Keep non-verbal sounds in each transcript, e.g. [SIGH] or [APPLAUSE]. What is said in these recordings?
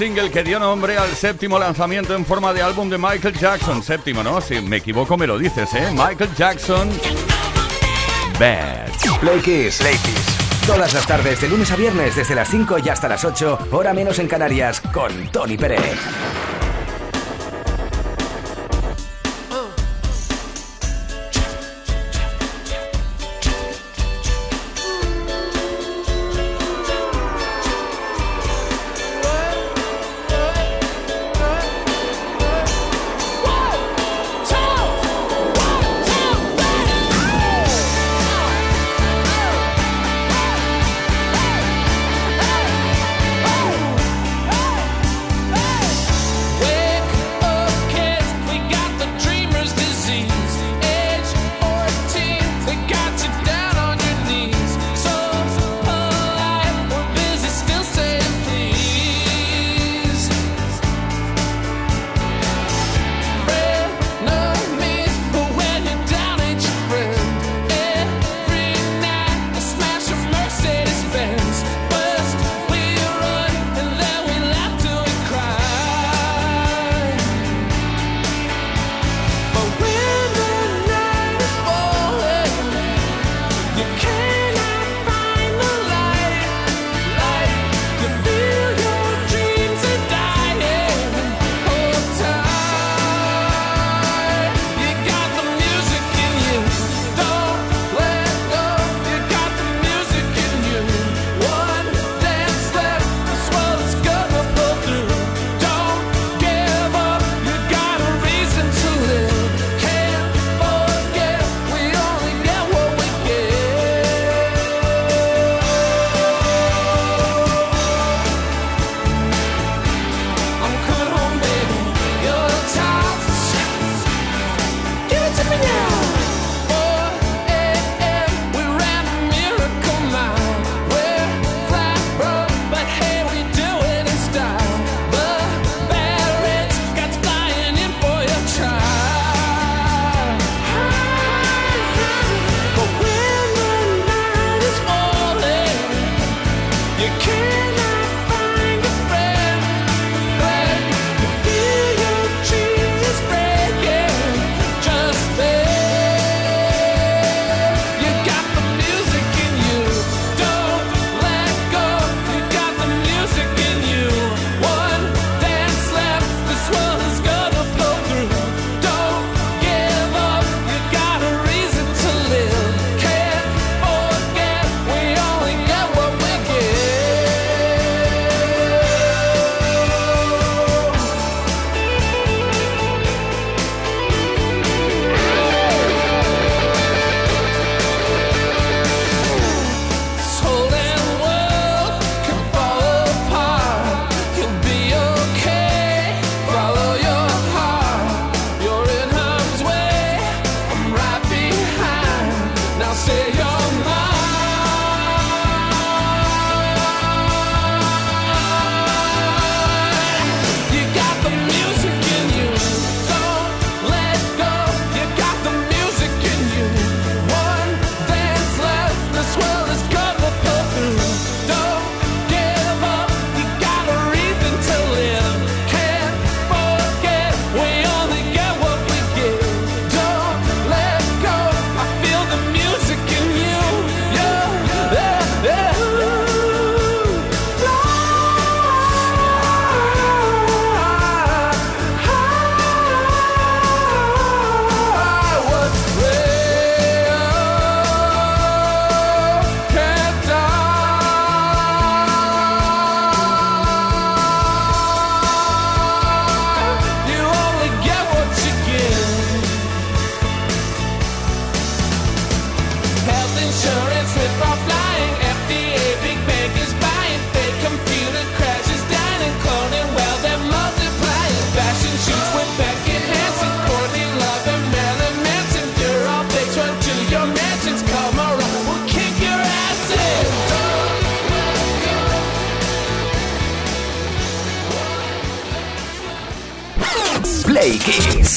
Single que dio nombre al séptimo lanzamiento en forma de álbum de Michael Jackson. Séptimo, ¿no? Si me equivoco me lo dices, ¿eh? Michael Jackson. Bad. Play Kiss. Play Kiss. Todas las tardes, de lunes a viernes, desde las 5 y hasta las 8, hora menos en Canarias, con Tony Pérez.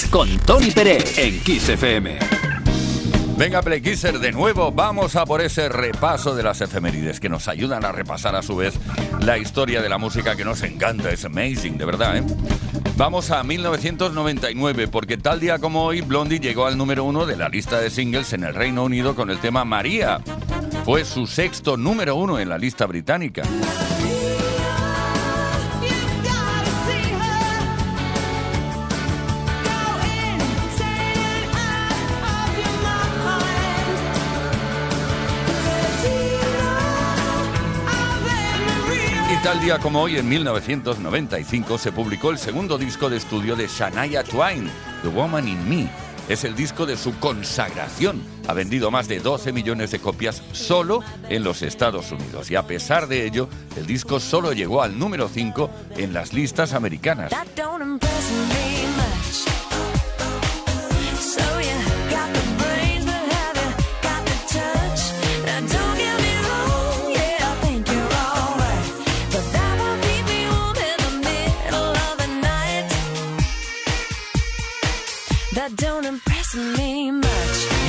Con Tony Pérez en Kiss FM. Venga, Play Kisser, de nuevo vamos a por ese repaso de las efemérides que nos ayudan a repasar a su vez la historia de la música que nos encanta, es amazing, de verdad, ¿eh? Vamos a 1999, porque tal día como hoy, Blondie llegó al número uno de la lista de singles en el Reino Unido con el tema María. Fue su sexto número uno en la lista británica. Día como hoy, en 1995, se publicó el segundo disco de estudio de Shania Twain, The Woman in Me. Es el disco de su consagración. Ha vendido más de 12 millones de copias solo en los Estados Unidos. Y a pesar de ello, el disco solo llegó al número 5 en las listas americanas.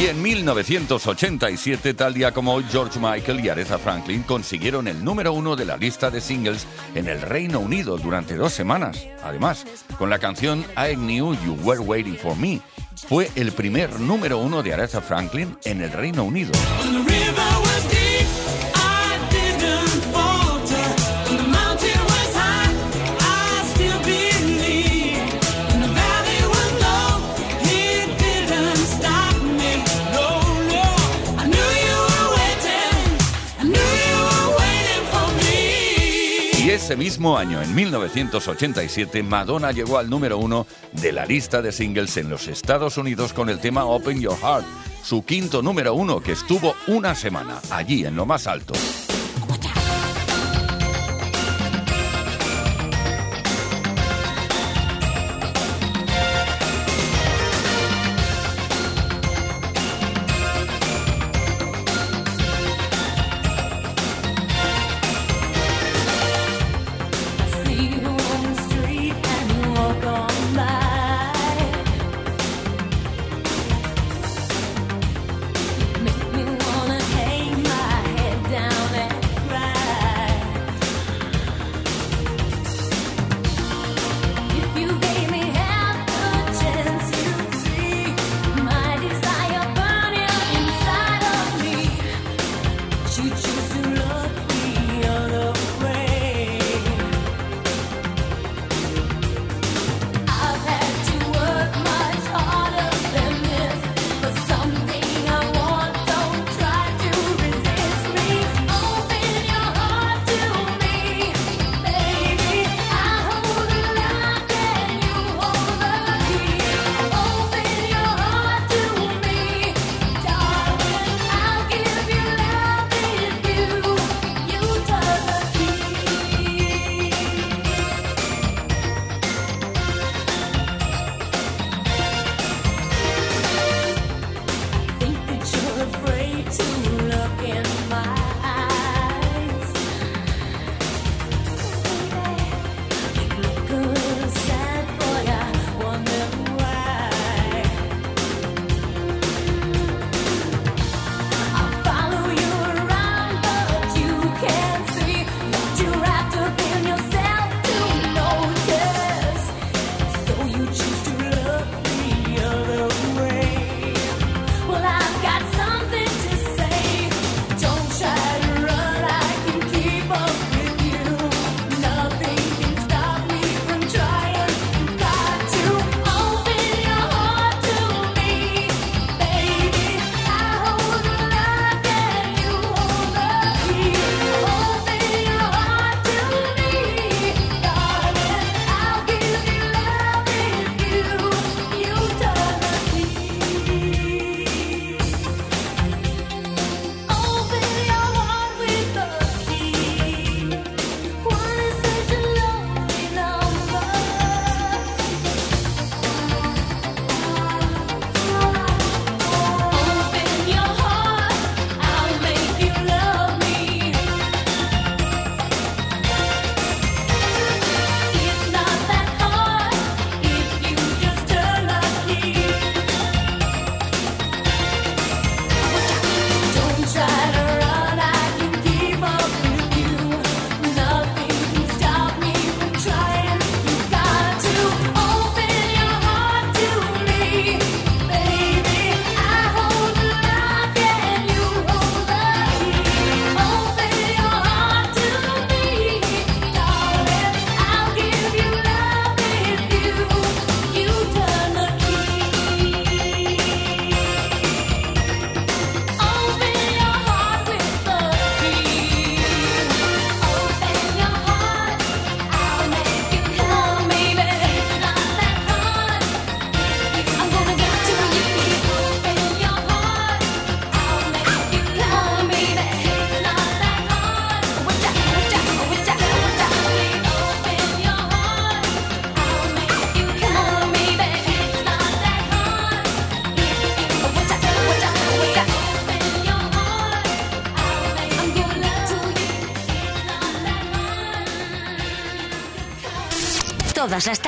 Y en 1987, tal día como hoy, George Michael y Aretha Franklin consiguieron el número uno de la lista de singles en el Reino Unido durante dos semanas. Además, con la canción I Knew You Were Waiting for Me, fue el primer número uno de Aretha Franklin en el Reino Unido. Ese mismo año, en 1987, Madonna llegó al número uno de la lista de singles en los Estados Unidos con el tema Open Your Heart, su quinto número uno que estuvo una semana allí en lo más alto.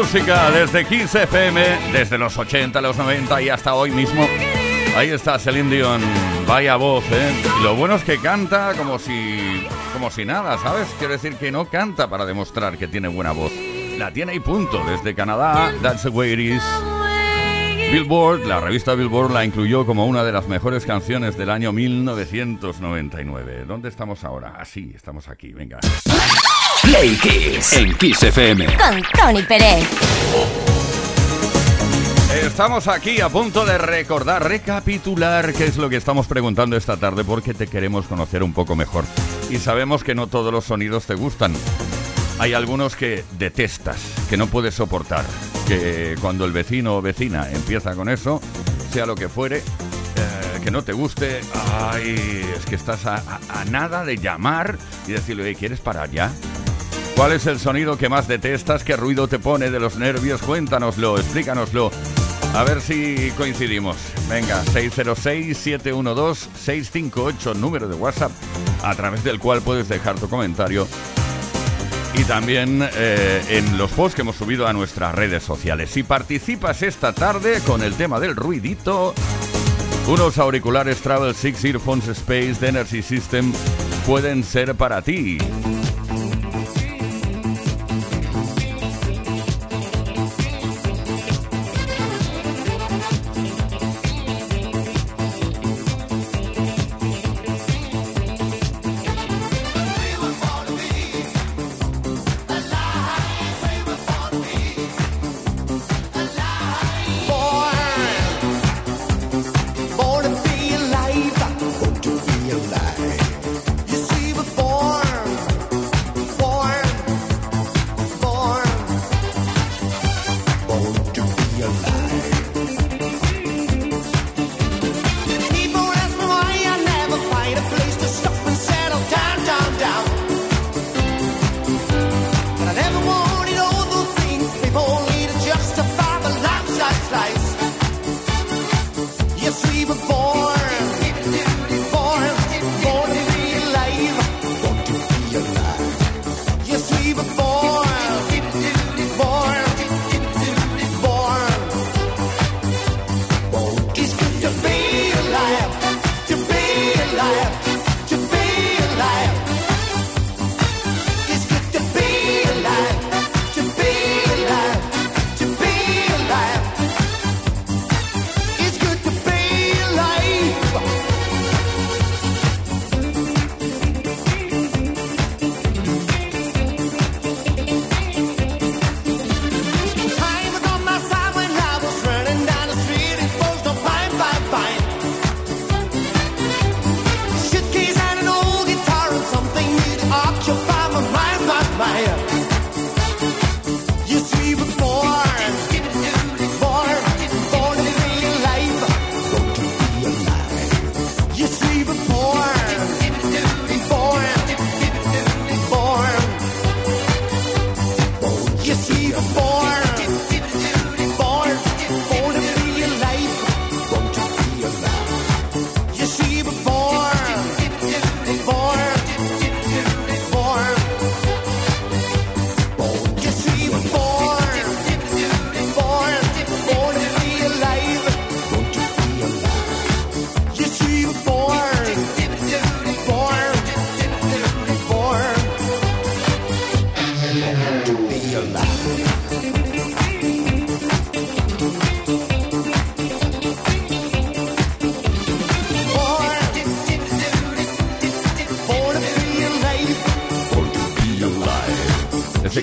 Música desde 15 FM, desde los 80, los 90 y hasta hoy mismo. Ahí está Celine Dion, vaya voz, ¿eh? Y lo bueno es que canta como si, como si nada, ¿sabes? Quiero decir que no canta para demostrar que tiene buena voz. La tiene y punto. Desde Canadá, That's the way it is. Billboard, la revista Billboard la incluyó como una de las mejores canciones del año 1999. ¿Dónde estamos ahora? Así, estamos aquí, venga. Play Kiss en Kiss FM. Con Tony Pérez. Estamos aquí a punto de recordar, recapitular qué es lo que estamos preguntando esta tarde porque te queremos conocer un poco mejor. Y sabemos que no todos los sonidos te gustan. Hay algunos que detestas, que no puedes soportar, que cuando el vecino o vecina empieza con eso, sea lo que fuere, eh, que no te guste, ay, es que estás a, a- a nada de llamar y decirle, "Oye, ¿quieres parar ya? ¿Cuál es el sonido que más detestas? ¿Qué ruido te pone de los nervios? Cuéntanoslo, explícanoslo. A ver si coincidimos. Venga, 606-712-658, número de WhatsApp, a través del cual puedes dejar tu comentario. Y también eh, en los posts que hemos subido a nuestras redes sociales. Si participas esta tarde con el tema del ruidito, unos auriculares Travel 6 Earphones Space de Energy System pueden ser para ti.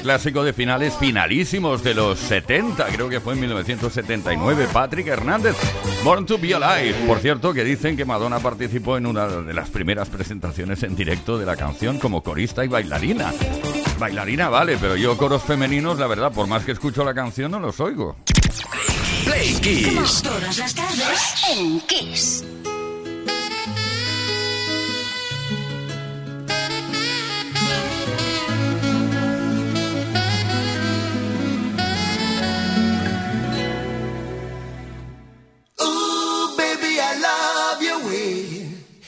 clásico de finales finalísimos de los 70, creo que fue en 1979, Patrick Hernández, Born to Be Alive. Por cierto, que dicen que Madonna participó en una de las primeras presentaciones en directo de la canción como corista y bailarina. Bailarina vale, pero yo coros femeninos, la verdad, por más que escucho la canción, no los oigo. Play Kiss. Todas las tardes en Kiss.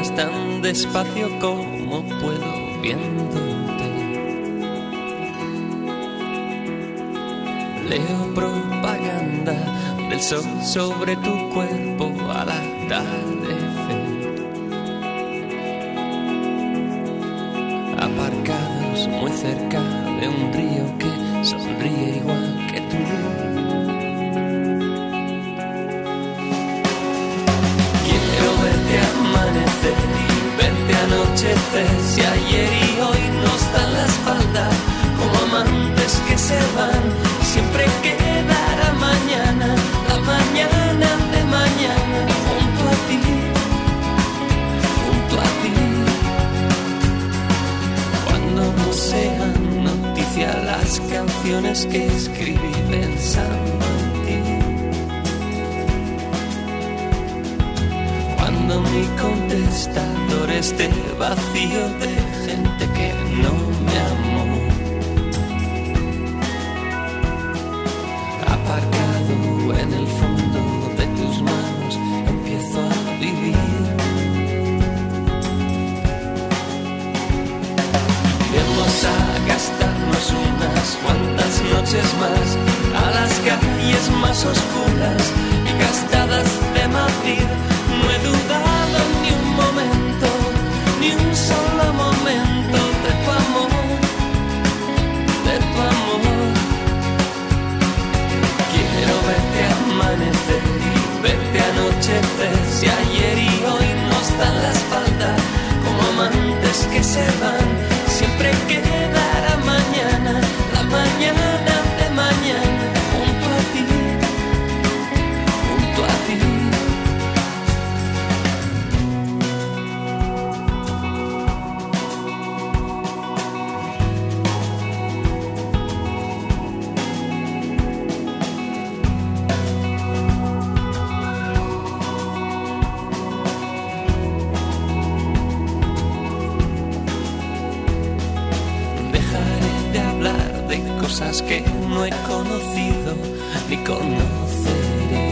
Tan despacio como puedo viéndote. Leo propaganda del sol sobre tu cuerpo al atardecer. Aparcados muy cerca de un río verte anochecer. Si ayer y hoy nos dan la espalda, como amantes que se van, siempre quedará mañana, la mañana de mañana, junto a ti, junto a ti. Cuando no sean noticia las canciones que escribí pensando esté vacío de gente que no me amó. Aparcado en el fondo de tus manos, empiezo a vivir. Vamos a gastarnos unas cuantas noches más a las calles más oscuras y gastadas de Madrid. La espalda como amantes que se van, siempre quedará mañana, la mañana no he conocido ni conoceré.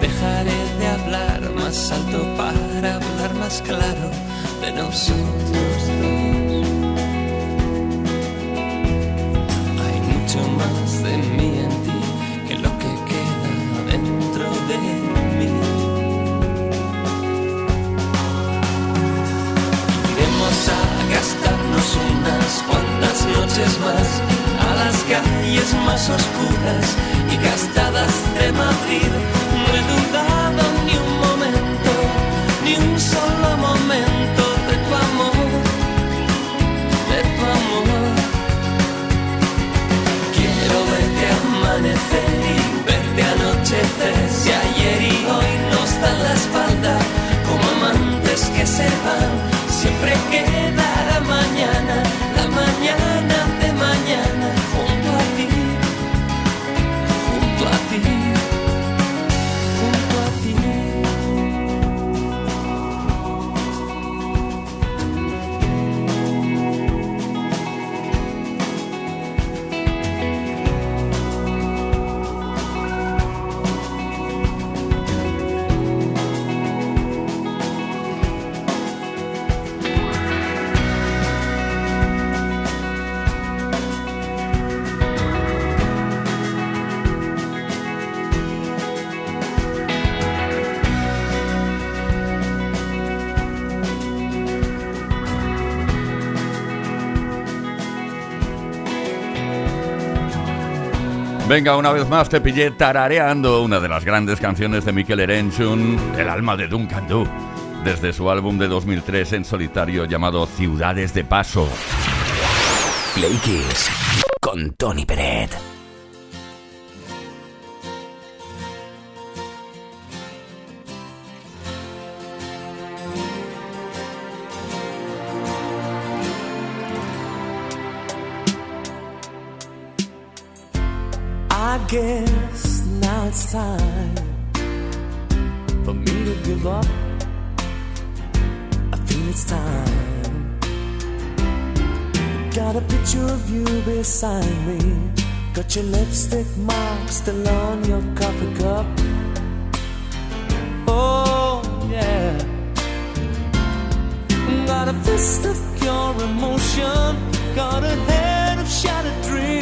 Dejaré de hablar más alto para hablar más claro de nosotros oscuras Venga, una vez más te pillé tarareando una de las grandes canciones de Mikel Erenchun, El alma de Duncan Du, desde su álbum de 2003 en solitario llamado Ciudades de Paso. Play Kiss con Tony Peret. I guess now it's time for me to give up. I feel it's time. Got a picture of you beside me. Got your lipstick mark still on your coffee cup. Oh, yeah. Got a fist of pure emotion. Got a head of shattered dreams.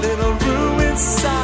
little room inside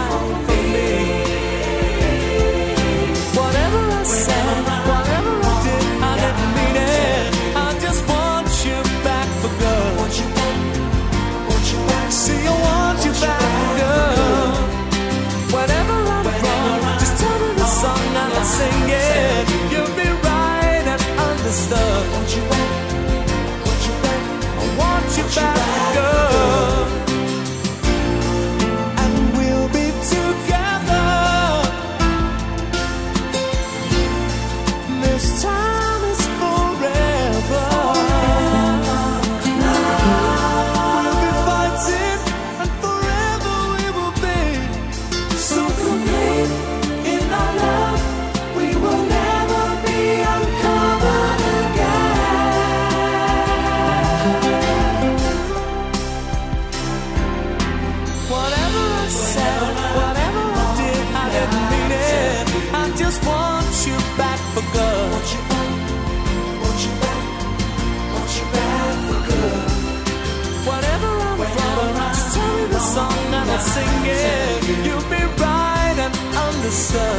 the sun.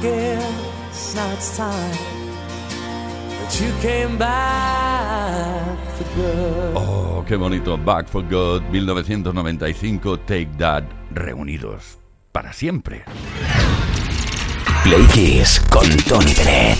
Guess now it's time that you came back for good. Oh, qué bonito. Back for Good, 1995, Take That, reunidos para siempre. Play Kiss con Tony Peret.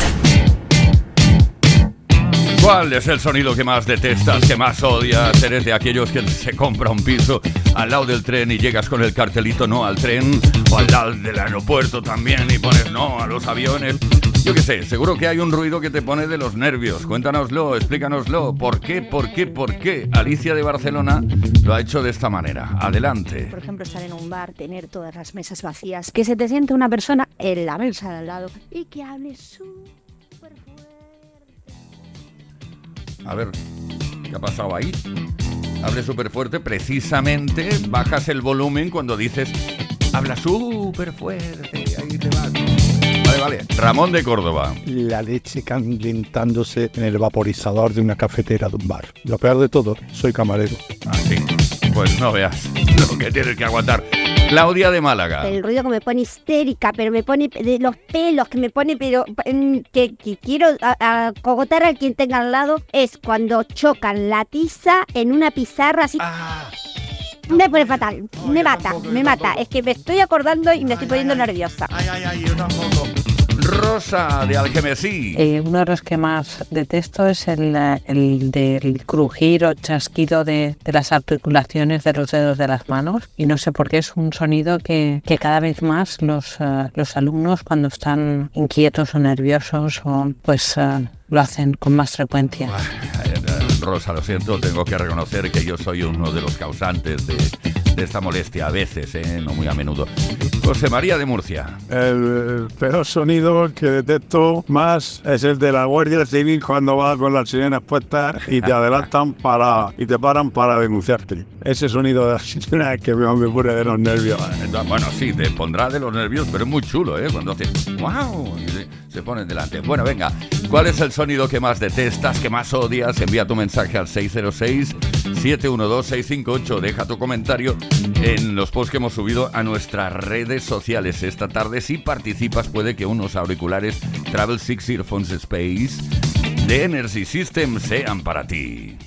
¿Cuál es el sonido que más detestas, que más odias? ¿Eres de aquellos que se compra un piso al lado del tren y llegas con el cartelito no al tren? ¿O al lado del aeropuerto también y pones no a los aviones? Yo qué sé, seguro que hay un ruido que te pone de los nervios. Cuéntanoslo, explícanoslo. ¿Por qué, por qué, por qué? Alicia de Barcelona lo ha hecho de esta manera. Adelante. Por ejemplo, estar en un bar, tener todas las mesas vacías, que se te siente una persona en la mesa de al lado y que hable súper fuerte. A ver, ¿qué ha pasado ahí? Hable súper fuerte, precisamente bajas el volumen cuando dices, habla súper fuerte, ahí te. Vale, vale. Ramón de Córdoba. La leche calentándose en el vaporizador de una cafetera de un bar. Lo peor de todo, soy camarero. Así. Pues no veas [LAUGHS] lo que tienes que aguantar. Claudia de Málaga. El ruido que me pone histérica, pero me pone de los pelos, que me pone, pero mm, que, que quiero a- a quien tenga al lado, es cuando chocan la tiza en una pizarra así. Me pone fatal, me mata, me mata. Es que me estoy acordando y me estoy poniendo nerviosa. Rosa de Algemesí. Eh, uno de los que más detesto es el, eh, el del crujir o chasquido de, de las articulaciones de los dedos de las manos. Y no sé por qué es un sonido que, que cada vez más los, eh, los alumnos cuando están inquietos o nerviosos o pues eh, lo hacen con más frecuencia. Rosa, lo siento, tengo que reconocer que yo soy uno de los causantes de, de esta molestia, a veces, ¿eh? no muy a menudo. José María de Murcia. El peor sonido que detecto más es el de la Guardia Civil cuando vas con las sirenas puestas y te [LAUGHS] adelantan para y te paran para denunciarte. Ese sonido de la sirena es que me, me pone de los nervios. Bueno, sí, te pondrá de los nervios, pero es muy chulo, ¿eh? Cuando hace ¡wow! Se ponen delante. Bueno, venga, ¿cuál es el sonido que más detestas, que más odias? Envía tu mensaje al 606-712-658. Deja tu comentario en los posts que hemos subido a nuestras redes sociales esta tarde. Si participas, puede que unos auriculares Travel Six Earphones Space de Energy System sean para ti.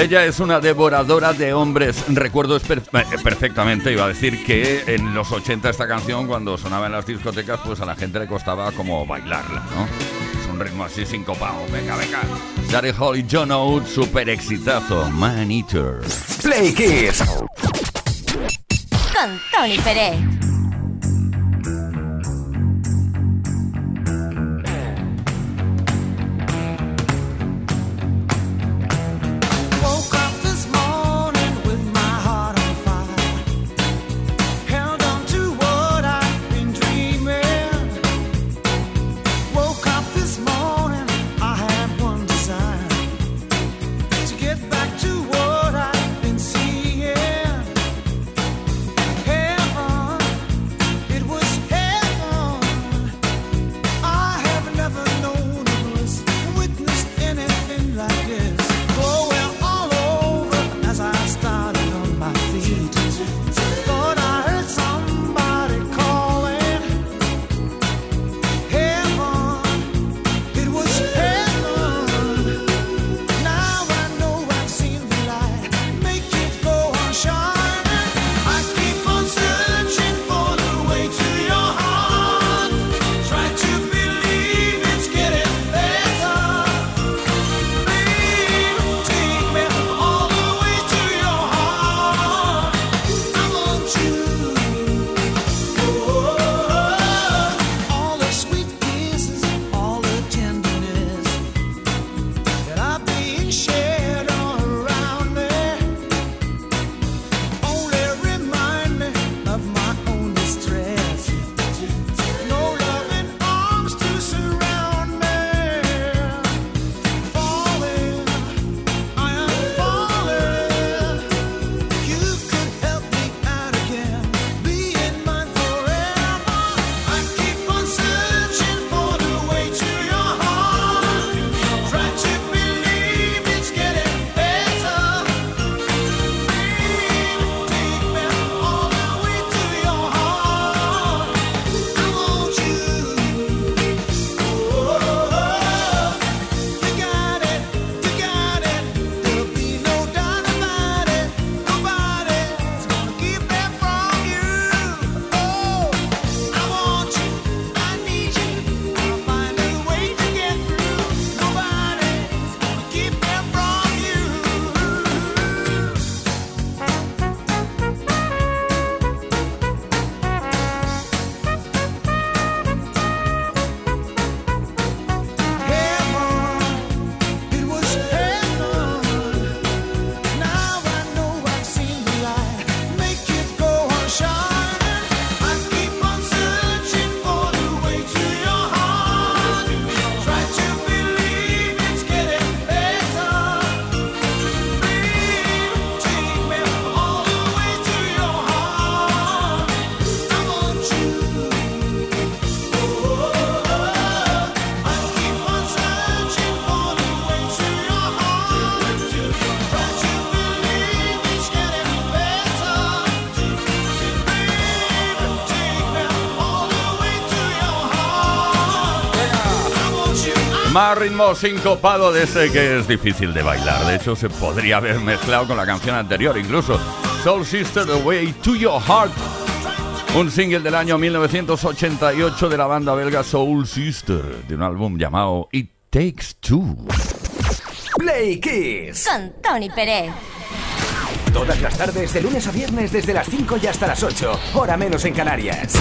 Ella es una devoradora de hombres. Recuerdo eh, perfectamente, iba a decir que en los 80 esta canción, cuando sonaba en las discotecas, pues a la gente le costaba como bailarla, ¿no? Es un ritmo así sin sincopado. Venga, venga. Daddy Holly John Oates, super exitazo. Man Eater. Play Kids. Con Tony Pérez. tema a ritmo sincopado de ese que es difícil de bailar. De hecho, se podría haber mezclado con la canción anterior, incluso Soul Sister The Way to Your Heart, un single del año 1988 de la banda belga Soul Sister, de un álbum llamado It Takes Two. Play Kiss con Tony Pérez. Todas las tardes, de lunes a viernes, desde las 5 y hasta las 8, hora menos en Canarias.